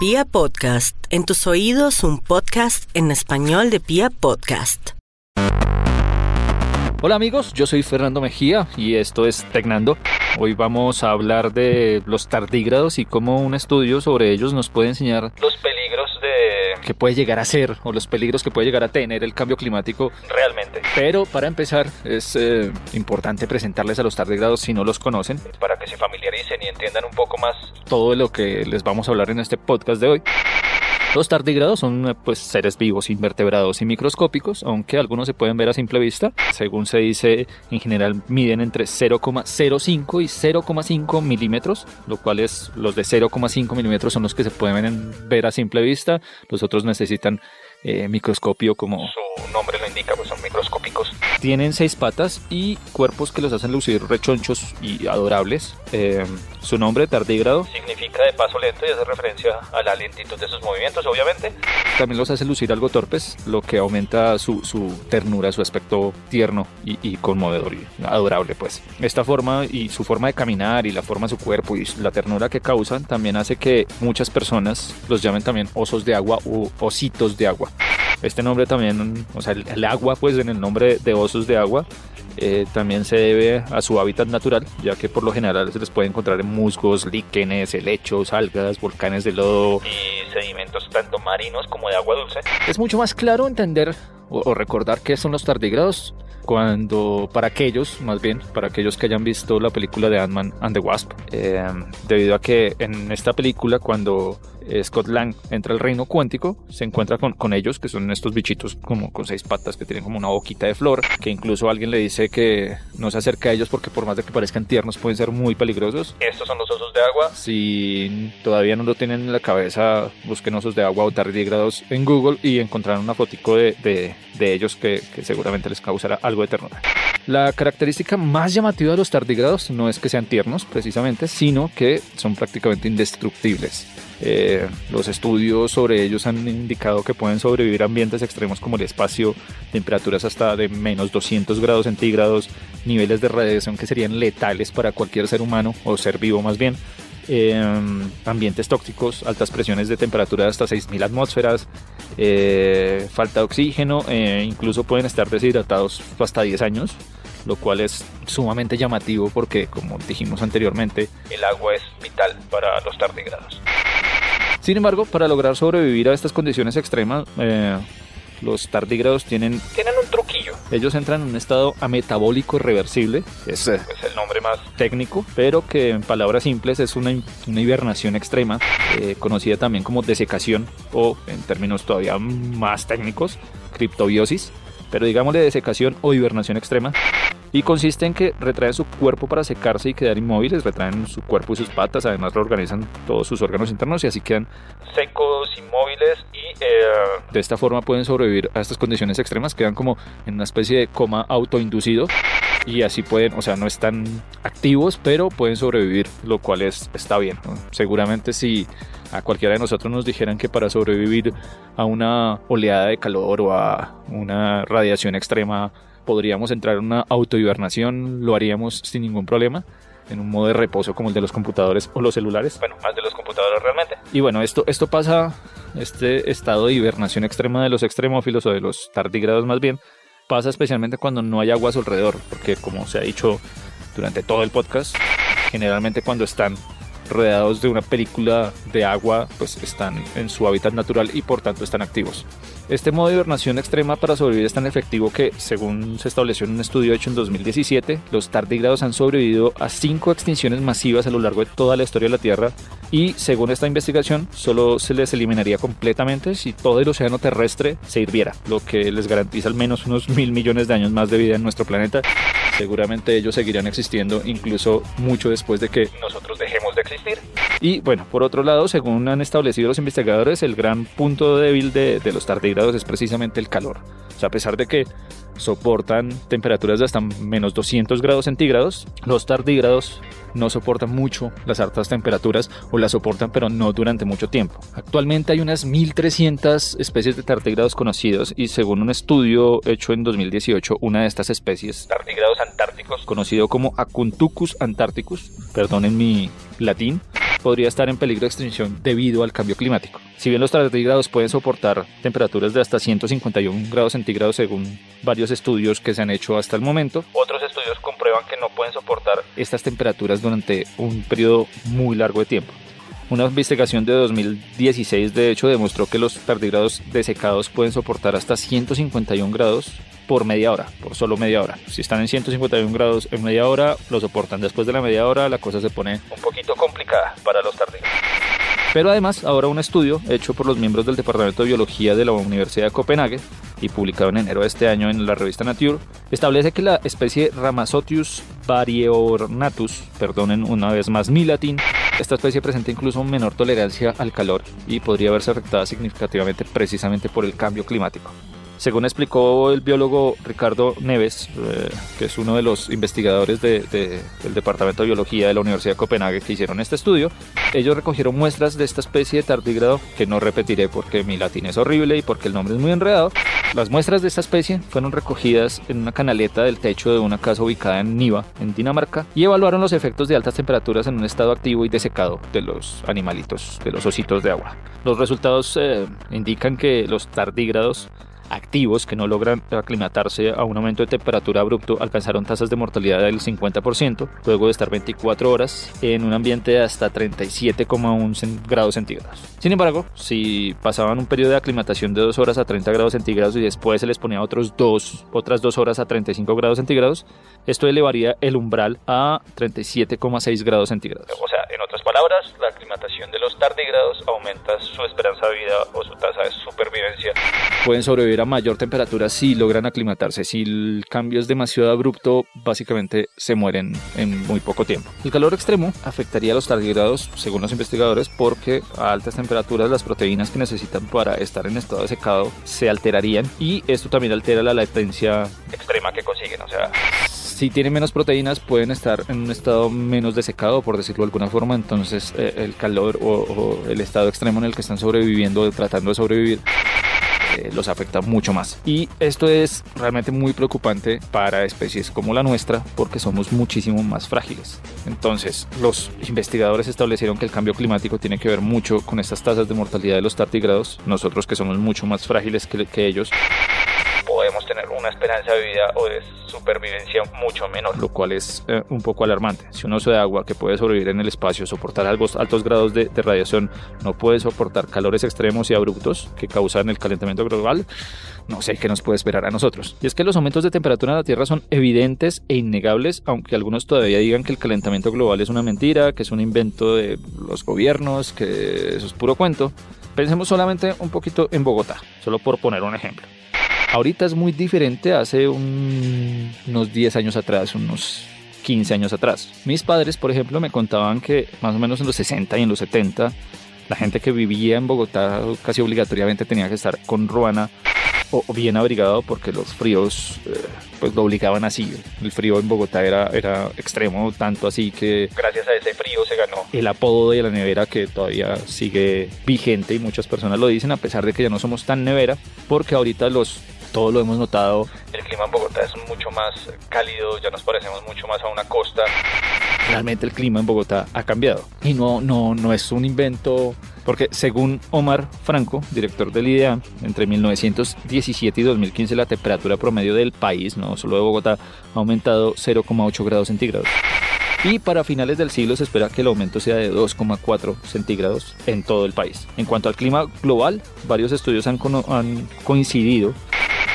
Pia Podcast, en tus oídos un podcast en español de Pia Podcast. Hola amigos, yo soy Fernando Mejía y esto es Tecnando. Hoy vamos a hablar de los tardígrados y cómo un estudio sobre ellos nos puede enseñar los peligros que puede llegar a ser o los peligros que puede llegar a tener el cambio climático realmente. Pero para empezar es eh, importante presentarles a los tardígrados si no los conocen para que se familiaricen y entiendan un poco más todo lo que les vamos a hablar en este podcast de hoy. Los tardígrados son pues, seres vivos, invertebrados y microscópicos, aunque algunos se pueden ver a simple vista. Según se dice, en general miden entre 0,05 y 0,5 milímetros, lo cual es los de 0,5 milímetros son los que se pueden ver a simple vista. Los otros necesitan eh, microscopio como nombre lo indica, pues son microscópicos. Tienen seis patas y cuerpos que los hacen lucir rechonchos y adorables. Eh, su nombre, tardígrado, significa de paso lento y hace referencia a la lentitud de sus movimientos, obviamente. También los hace lucir algo torpes, lo que aumenta su, su ternura, su aspecto tierno y, y, conmovedor y adorable, pues. Esta forma y su forma de caminar y la forma de su cuerpo y la ternura que causan también hace que muchas personas los llamen también osos de agua o ositos de agua. Este nombre también, o sea, el, agua, pues en el nombre de osos de agua, eh, también se debe a su hábitat natural, ya que por lo general se les puede encontrar en musgos, líquenes, helechos, algas, volcanes de lodo y sedimentos tanto marinos como de agua dulce. Es mucho más claro entender o, o recordar qué son los tardígrados cuando para aquellos, más bien, para aquellos que hayan visto la película de Ant-Man and the Wasp, eh, debido a que en esta película cuando Scott Lang entra al reino cuántico, se encuentra con, con, ellos, que son estos bichitos como con seis patas que tienen como una boquita de flor, que incluso alguien le dice que no se acerque a ellos porque por más de que parezcan tiernos pueden ser muy peligrosos. Estos son los osos de agua. Si todavía no lo tienen en la cabeza, busquen osos de agua o tardígrados en Google y encontrarán una fotico de, de, de ellos que, que seguramente les causará algo de ternura. La característica más llamativa de los tardígrados no es que sean tiernos precisamente, sino que son prácticamente indestructibles. Eh, los estudios sobre ellos han indicado que pueden sobrevivir a ambientes extremos como el espacio, temperaturas hasta de menos 200 grados centígrados, niveles de radiación que serían letales para cualquier ser humano o ser vivo más bien. Eh, ambientes tóxicos, altas presiones de temperatura de hasta 6.000 atmósferas, eh, falta de oxígeno, eh, incluso pueden estar deshidratados hasta 10 años, lo cual es sumamente llamativo porque, como dijimos anteriormente, el agua es vital para los tardígrados. Sin embargo, para lograr sobrevivir a estas condiciones extremas, eh, los tardígrados tienen, tienen un truquillo. Ellos entran en un estado ametabólico reversible, es, es el nombre más técnico, pero que en palabras simples es una, una hibernación extrema, eh, conocida también como desecación o en términos todavía más técnicos, criptobiosis, pero digámosle desecación o hibernación extrema. Y consiste en que retraen su cuerpo para secarse y quedar inmóviles, retraen su cuerpo y sus patas, además reorganizan todos sus órganos internos y así quedan secos, inmóviles y eh, de esta forma pueden sobrevivir a estas condiciones extremas, quedan como en una especie de coma autoinducido y así pueden, o sea, no están activos, pero pueden sobrevivir, lo cual es, está bien. ¿no? Seguramente si a cualquiera de nosotros nos dijeran que para sobrevivir a una oleada de calor o a una radiación extrema podríamos entrar en una autohibernación, lo haríamos sin ningún problema en un modo de reposo como el de los computadores o los celulares. Bueno, más de los computadores realmente. Y bueno, esto, esto pasa, este estado de hibernación extrema de los extremófilos o de los tardígrados más bien, pasa especialmente cuando no hay agua a su alrededor, porque como se ha dicho durante todo el podcast, generalmente cuando están rodeados de una película de agua, pues están en su hábitat natural y por tanto están activos. Este modo de hibernación extrema para sobrevivir es tan efectivo que, según se estableció en un estudio hecho en 2017, los tardígrados han sobrevivido a cinco extinciones masivas a lo largo de toda la historia de la Tierra y, según esta investigación, solo se les eliminaría completamente si todo el océano terrestre se hirviera, lo que les garantiza al menos unos mil millones de años más de vida en nuestro planeta. Seguramente ellos seguirán existiendo incluso mucho después de que nosotros dejemos de existir. Y bueno, por otro lado, según han establecido los investigadores, el gran punto débil de, de los tardígrados es precisamente el calor. O sea, a pesar de que soportan temperaturas de hasta menos 200 grados centígrados, los tardígrados no soportan mucho las altas temperaturas o las soportan pero no durante mucho tiempo. Actualmente hay unas 1300 especies de tardígrados conocidos y según un estudio hecho en 2018, una de estas especies, tardígrados antárticos, conocido como Acuntucus antarcticus, perdonen mi latín, podría estar en peligro de extinción debido al cambio climático. Si bien los tardígrados pueden soportar temperaturas de hasta 151 grados centígrados según varios estudios que se han hecho hasta el momento, otros estudios comprueban que no pueden soportar estas temperaturas durante un periodo muy largo de tiempo. Una investigación de 2016 de hecho demostró que los tardígrados desecados pueden soportar hasta 151 grados por media hora, por solo media hora. Si están en 151 grados en media hora, lo soportan. Después de la media hora, la cosa se pone un poquito complicada para los tardígrados. Pero además, ahora un estudio hecho por los miembros del Departamento de Biología de la Universidad de Copenhague y publicado en enero de este año en la revista Nature, establece que la especie Ramazotius varieornatus, perdonen una vez más mi latín, esta especie presenta incluso menor tolerancia al calor y podría verse afectada significativamente precisamente por el cambio climático. Según explicó el biólogo Ricardo Neves, eh, que es uno de los investigadores del Departamento de Biología de la Universidad de Copenhague que hicieron este estudio, ellos recogieron muestras de esta especie de tardígrado, que no repetiré porque mi latín es horrible y porque el nombre es muy enredado. Las muestras de esta especie fueron recogidas en una canaleta del techo de una casa ubicada en Niva, en Dinamarca, y evaluaron los efectos de altas temperaturas en un estado activo y desecado de los animalitos, de los ositos de agua. Los resultados eh, indican que los tardígrados activos que no logran aclimatarse a un aumento de temperatura abrupto alcanzaron tasas de mortalidad del 50% luego de estar 24 horas en un ambiente de hasta 37,1 grados centígrados. Sin embargo, si pasaban un periodo de aclimatación de 2 horas a 30 grados centígrados y después se les ponía otros dos, otras 2 horas a 35 grados centígrados, esto elevaría el umbral a 37,6 grados centígrados. O sea, en otras palabras, la aclimatación de los tardígrados aumenta su esperanza de vida o su tasa de supervivencia. Pueden sobrevivir a mayor temperatura si logran aclimatarse. Si el cambio es demasiado abrupto, básicamente se mueren en muy poco tiempo. El calor extremo afectaría a los tardígrados, según los investigadores, porque a altas temperaturas las proteínas que necesitan para estar en estado de secado se alterarían y esto también altera la latencia extrema que consiguen. O sea, si tienen menos proteínas pueden estar en un estado menos desecado, por decirlo de alguna forma, entonces eh, el calor o, el estado extremo en el que están sobreviviendo, tratando de sobrevivir, eh, los afecta mucho más. Y esto es realmente muy preocupante para especies como la nuestra porque somos muchísimo más frágiles. Entonces, los investigadores establecieron que el cambio climático tiene que ver mucho con estas tasas de mortalidad de los tardigrados, nosotros que somos mucho más frágiles que, ellos tener una esperanza de vida o de supervivencia mucho menor, lo cual es eh, un poco alarmante. Si un oso de agua que puede sobrevivir en el espacio, soportar altos, altos grados de, de, radiación, no puede soportar calores extremos y abruptos que causan el calentamiento global, no sé qué nos puede esperar a nosotros. Y es que los aumentos de temperatura en la Tierra son evidentes e innegables, aunque algunos todavía digan que el calentamiento global es una mentira, que es un invento de los gobiernos, que eso es puro cuento. Pensemos solamente un poquito en Bogotá, solo por poner un ejemplo. Ahorita es muy diferente hace unos 10 años atrás, unos 15 años atrás. Mis padres, por ejemplo, me contaban que más o menos en los 60 y en los 70, la gente que vivía en Bogotá casi obligatoriamente tenía que estar con ruana o bien abrigado porque los fríos eh, pues lo obligaban así. El frío en Bogotá era, era extremo, tanto así que gracias a ese frío se ganó el apodo de la nevera que todavía sigue vigente y muchas personas lo dicen a pesar de que ya no somos tan nevera porque ahorita los todo lo hemos notado. El clima en Bogotá es mucho más cálido, ya nos parecemos mucho más a una costa. Realmente el clima en Bogotá ha cambiado y no, no, no es un invento porque según Omar Franco, director del IDEA, entre 1917 y 2015 la temperatura promedio del país, no solo de Bogotá, ha aumentado 0,8 grados centígrados. Y para finales del siglo se espera que el aumento sea de 2,4 centígrados en todo el país. En cuanto al clima global, varios estudios han, han coincidido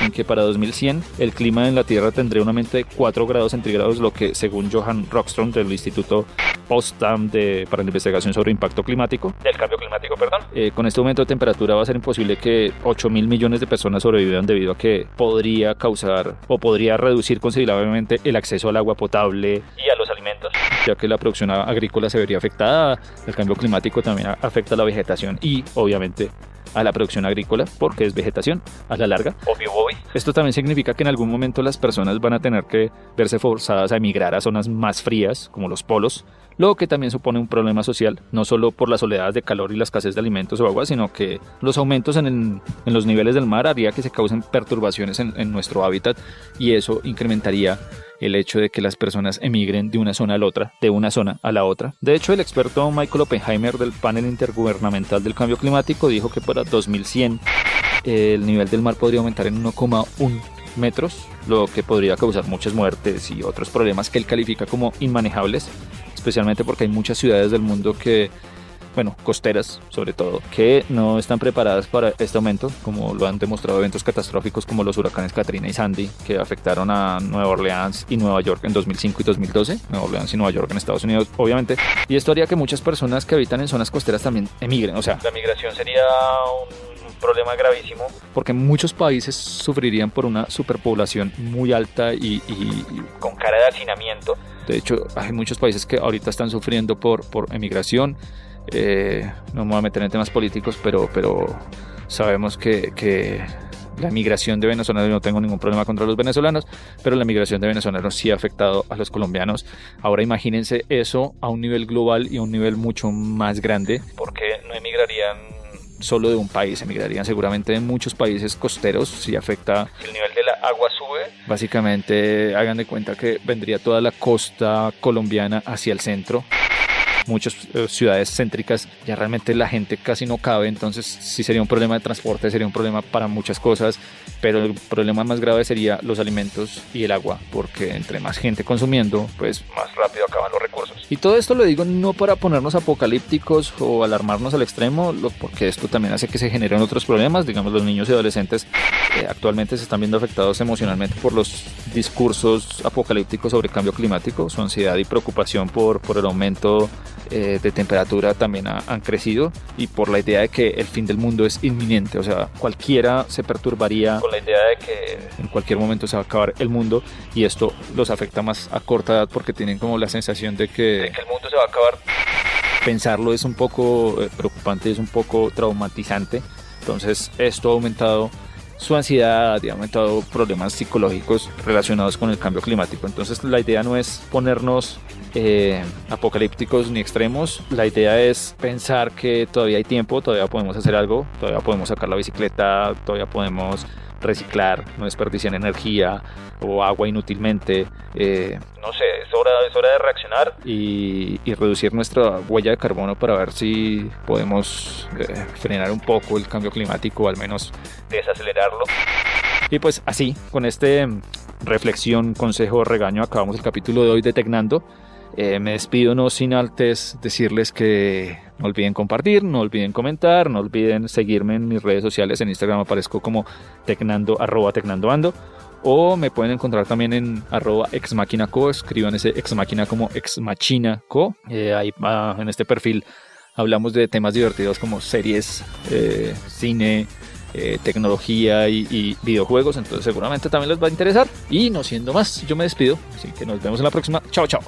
en que para 2100 el clima en la Tierra tendría un aumento de 4 grados centígrados, lo que según Johan Rockström del Instituto Potsdam de, para la investigación sobre impacto climático, del cambio climático, perdón, eh, con este aumento de temperatura va a ser imposible que 8 mil millones de personas sobrevivan debido a que podría causar o podría reducir considerablemente el acceso al agua potable y a los alimentos, ya que la producción agrícola se vería afectada, el cambio climático también afecta a la vegetación y obviamente a la producción agrícola porque es vegetación a la larga. Obvio, Esto también significa que en algún momento las personas van a tener que verse forzadas a emigrar a zonas más frías como los polos, lo que también supone un problema social, no solo por las oleadas de calor y la escasez de alimentos o agua, sino que los aumentos en, los niveles del mar haría que se causen perturbaciones en, en nuestro hábitat y eso incrementaría el hecho de que las personas emigren de una zona a la otra, de una zona a la otra. De hecho, el experto Michael Oppenheimer del panel intergubernamental del cambio climático dijo que para 2100 el nivel del mar podría aumentar en 1,1 metros, lo que podría causar muchas muertes y otros problemas que él califica como inmanejables, especialmente porque hay muchas ciudades del mundo que bueno, costeras sobre todo, que no están preparadas para este aumento, como lo han demostrado eventos catastróficos como los huracanes Katrina y Sandy, que afectaron a Nueva Orleans y Nueva York en 2005 y 2012, Nueva Orleans y Nueva York en Estados Unidos, obviamente, y esto haría que muchas personas que habitan en zonas costeras también emigren, o sea, la migración sería un problema gravísimo. Porque muchos países sufrirían por una superpoblación muy alta y, con cara de hacinamiento. De hecho, hay muchos países que ahorita están sufriendo por, por emigración. Eh, no me voy a meter en temas políticos, pero, pero sabemos que, que la migración de venezolanos, no tengo ningún problema contra los venezolanos, pero la migración de venezolanos sí ha afectado a los colombianos. Ahora imagínense eso a un nivel global y a un nivel mucho más grande. Porque no emigrarían solo de un país, emigrarían seguramente de muchos países costeros si afecta... El nivel de la agua sube. Básicamente hagan de cuenta que vendría toda la costa colombiana hacia el centro muchas eh, ciudades céntricas ya realmente la gente casi no cabe, entonces sí sería un problema de transporte, sería un problema para muchas cosas, pero el problema más grave sería los alimentos y el agua, porque entre más gente consumiendo, pues más rápido acaban los recursos. Y todo esto lo digo no para ponernos apocalípticos o alarmarnos al extremo, porque esto también hace que se generen otros problemas, digamos los niños y adolescentes eh, actualmente se están viendo afectados emocionalmente por los discursos apocalípticos sobre cambio climático, su ansiedad y preocupación por, por el aumento eh, de temperatura también han crecido y por la idea de que el fin del mundo es inminente, o sea, cualquiera se perturbaría con la idea de que en cualquier momento se va a acabar el mundo y esto los afecta más a corta edad porque tienen como la sensación de que, el mundo se va a acabar. Pensarlo es un poco eh, preocupante, es un poco traumatizante, entonces esto ha aumentado su ansiedad y ha aumentado problemas psicológicos relacionados con el cambio climático. Entonces la idea no es ponernos eh, apocalípticos ni extremos. La idea es pensar que todavía hay tiempo, todavía podemos hacer algo, todavía podemos sacar la bicicleta, todavía podemos reciclar, no desperdiciar energía o agua inútilmente. Eh, no sé, hora, es hora de reaccionar. Y, reducir nuestra huella de carbono para ver si podemos eh, frenar un poco el cambio climático o al menos desacelerarlo. Y pues así, con este mm, reflexión, consejo, regaño, acabamos el capítulo de hoy de Tecnando. Eh, me despido no sin antes decirles que no olviden compartir, no olviden comentar, no olviden seguirme en mis redes sociales. En Instagram aparezco como tecnando, arroba tecnandoando. O me pueden encontrar también en arroba exmachinaco. Escriban ese exmachina como exmachinaco. Eh, ahí en este perfil hablamos de temas divertidos como series, eh, cine, eh, tecnología y, y, videojuegos. Entonces seguramente también les va a interesar. Y no siendo más, yo me despido. Así que nos vemos en la próxima. Chao, chao.